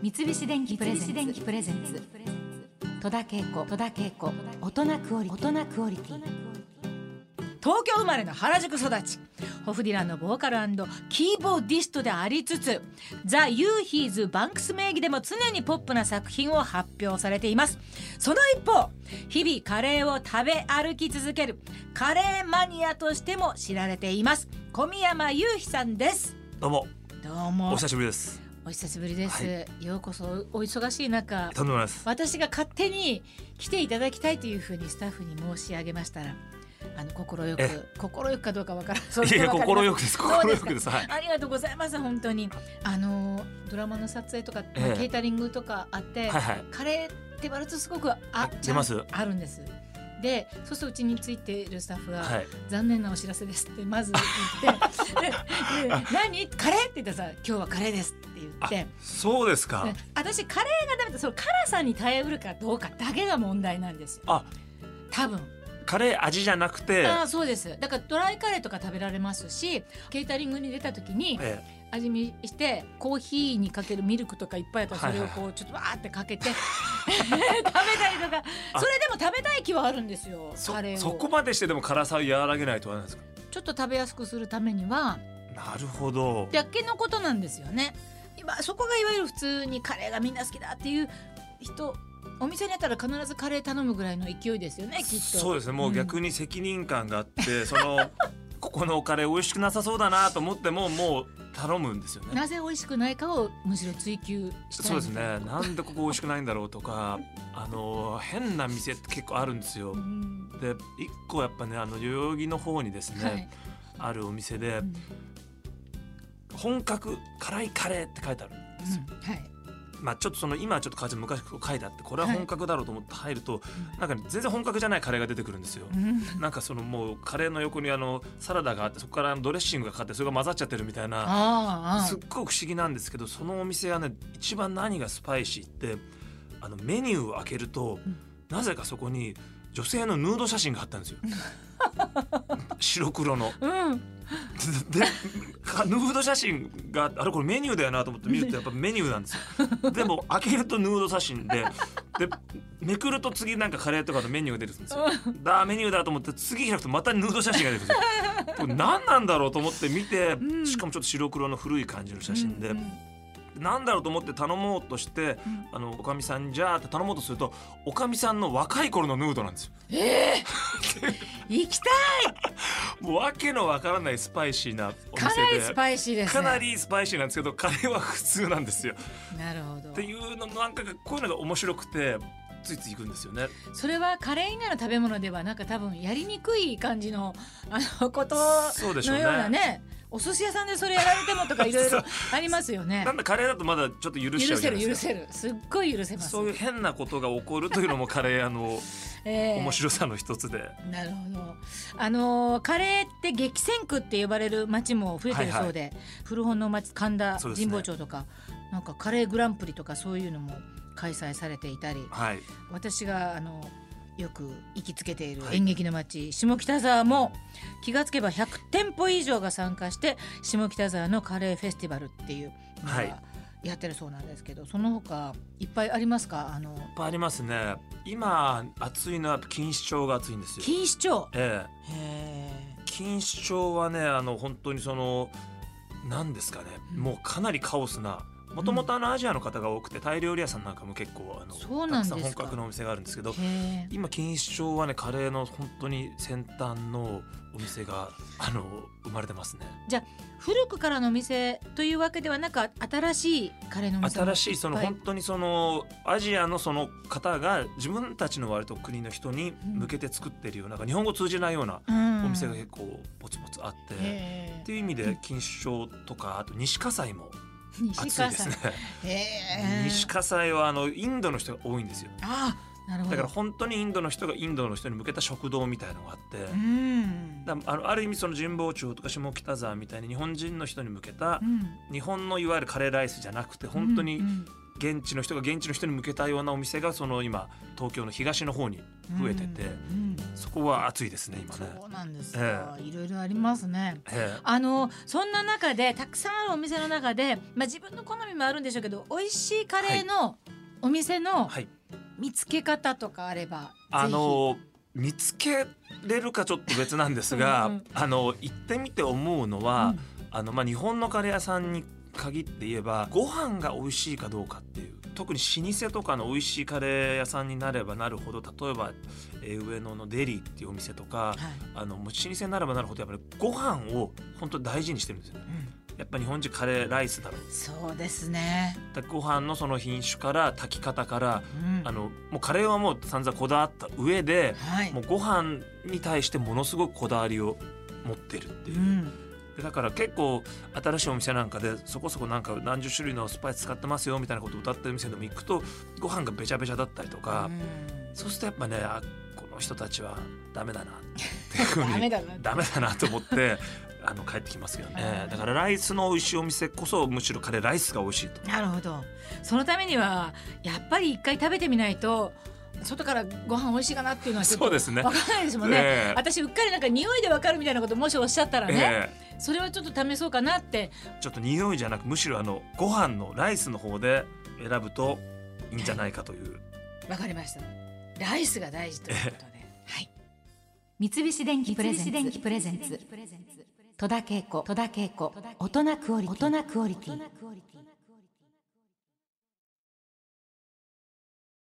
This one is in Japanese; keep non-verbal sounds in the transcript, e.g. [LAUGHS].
三菱電機プレゼンツ。戸田恵子。戸田恵子。大人クオリ大人クオリティ。東京生まれの原宿育ち。ホフディランのボーカルキーボーディストでありつつザ・ユーヒーズ・バンクス名義でも常にポップな作品を発表されています。その一方日々カレーを食べ歩き続けるカレーマニアとしても知られています。小宮山雄飛さんです。どうも。どうも。お久しぶりですお久しぶりです、はようこそお忙しい中私が勝手に来ていただきたいというふうにスタッフに申し上げましたらあの心よえく心よくかどうかわからない。いやいや心よくです。心です。かよくです。はい。ありがとうございます本当に。あのドラマの撮影とか、ケータリングとかあって、はいはい。カレーって割とすごくああちゃん出ます。あるんですでそうするとうちについているスタッフが、はい残念なお知らせですってまず言って [LAUGHS] 何？カレー？って言ったらさ今日はカレーですって言あって。そうですか。で私カレーがダメだその辛さに耐えうるかどうかだけが問題なんですよ。あ。多分。カレー味じゃなくて。ああそうです。だからドライカレーとか食べられますしケータリングに出た時にえ味見してコーヒーにかけるミルクとかいっぱいあったらそれをこうちょっとわーってかけて食べたりとか。あ。それでも食べたい気はあるんですよえそカレーを。そこまでしてでも辛さを和らげないとはなんですか？ちょっと食べやすくするためには。なるほど。だけのことなんですよね。今そこがいわゆる普通にカレーがみんな好きだっていう人お店にあったら必ずカレー頼むぐらいの勢いですよねきっと。そうですね。もう逆に責任感があって、そのここのカレー美味しくなさそうだなと思ってももう頼むんですよね。なぜ美味しくないかをむしろ追求そうですね。なんでここ美味しくないんだろうとか [LAUGHS] あの変な店って結構あるんですよ。うん。で一個やっぱねあの代々木の方にですね、はい。あるお店でうん。本格辛いカレーって書いてあるんですよ、うん。はいまあちょっとその今はちょっと変わっちゃう昔書いてあってこれははい本格だろうと思って入ると、なんか全然本格じゃないカレーが出てくるんですよ、うん。なんかそのもうカレーの横にあのサラダがあってそこからドレッシングがかかってそれが混ざっちゃってるみたいなあすっごく不思議なんですけどそのお店はね一番何がスパイシーってあのメニューを開けると、うん。なぜかそこに女性のヌード写真があったんですよ。[LAUGHS] 白黒の。あうん [LAUGHS] でかヌード写真があれこれメニューだよなと思って見るとやっぱメニューなんですよ。でも開けるとヌード写真ででめくると次なんかカレーとかのメニューが出てくるんですよ。だメニューだと思って次開くとまたヌード写真が出てくるんですよ。これ何なんだろうと思って見てうん。しかもちょっと白黒の古い感じの写真でうん。うん何だろうと思って頼もうとしてうん。あのおかみさんじゃあって頼もうとするとおかみさんの若い頃のヌードなんですよ。ええ [LAUGHS] 行きたいもうわけのわからないスパイシーなおか店で。なりスパイシーですね。かなりスパイシーなんですけどカレーは普通なんですよ。なるほど。っていうのなんかこういうのが面白くてついつい行くんですよね。それはカレー以外の食べ物ではなんか多分やりにくい感じの [LAUGHS] あのことのようなねお寿司屋さんでそれやられてもとかいろいろ [LAUGHS] ありますよね。なんだカレーだとまだちょっと許しちゃ許うじゃないですか。せる許せるすっごい許せます。そういう変なことが起こるというのもカレー屋の [LAUGHS] ええ。面白さの一つで、なるほど。あのーカレーって激戦区って呼ばれる町も増えてるそうで、古本の町神田、神保町とかなんかカレーグランプリとかそういうのも開催されていたり、はい。私があのよく行きつけているはい。演劇の町、下北沢も気がつけば100店舗以上が参加して下北沢のカレーフェスティバルっていうのはい。がやってるそうなんですけど、その他いっぱいありますか？あのいっぱいありますね。今暑いのは錦糸町が暑いんですよ。錦糸町？ええ。へ錦糸町はねあの本当にその何ですかね、うん。もうかなりカオスなもともとあのアジアの方が多くてタイ料理屋さんなんかも結構あのそうなんですか。たくさん本格のお店があるんですけど今錦糸町はねカレーの本当に先端のお店があの生まれてますね。古くからの店というわけではなく新しいカレーの店も新しいその本当にそのアジアのその方が自分たちの割と国の人に向けて作ってるようななんか日本語通じないようなうん。お店が結構ポツポツあって、へっていう意味で錦糸町とかあと西葛西も西ですね。西。はあのインドの人が多いんですよ。あなるほど。だから本当にインドの人がインドの人に向けた食堂みたいのがあって、うん。だあのある意味その神保町とか下北沢みたいに日本人の人に向けたうん。日本のいわゆるカレーライスじゃなくて本当にうん現地の人が現地の人に向けたようなお店がその今東京の東の方に増えてて、うんそこは熱いですね今ね。そうなんですえか、いろいろありますね。ええ。あのそんな中でたくさんあるお店の中で、まあ、自分の好みもあるんでしょうけど美味しいカレーのお店のはい、見つけ方とかあれば、あぜひ。の見つけれるかちょっと別なんですがうんうん。あの行ってみて思うのは、うん。あのまあ、日本のカレー屋さんに限って言えばご飯が美味しいかどうかっていう。特に老舗とかの美味しいカレー屋さんになればなるほど例えば、えー上野のデリーっていうお店とかはい。あのもう老舗になればなるほどやっぱりご飯を本当に大事にしてるんですよね。やっぱ日本人カレーライスだろう。そうですね、だご飯のその品種から炊き方からうん。あのもうカレーはもう散々こだわった上ではい。もうご飯に対してものすごくこだわりを持ってるっていう。う、んでだから結構新しいお店なんかでそこそこなんか何十種類のスパイス使ってますよみたいなことを歌ってる店でも行くとご飯がべちゃべちゃだったりとか、そうするとやっぱねあこの人たちはダメだなっていうふうにダメだなダメだなと思ってあの帰ってきますけどねだからライスの美味しいお店こそむしろカレーライスが美味しいと。なるほど。そのためにはやっぱり一回食べてみないと外からご飯美味しいかなっていうのはそうですね。わからないですもんね、ええ。私うっかりなんか匂いでわかるみたいなこともしおっしゃったらね、えそれはちょっと試そうかなって。えちょっと匂いじゃなくむしろあのご飯のライスの方で選ぶといいんじゃないかという。わかりました。ライスが大事ということで、はい。三菱電機プレゼンツ。戸田恵子。戸田恵子。大人クオリティ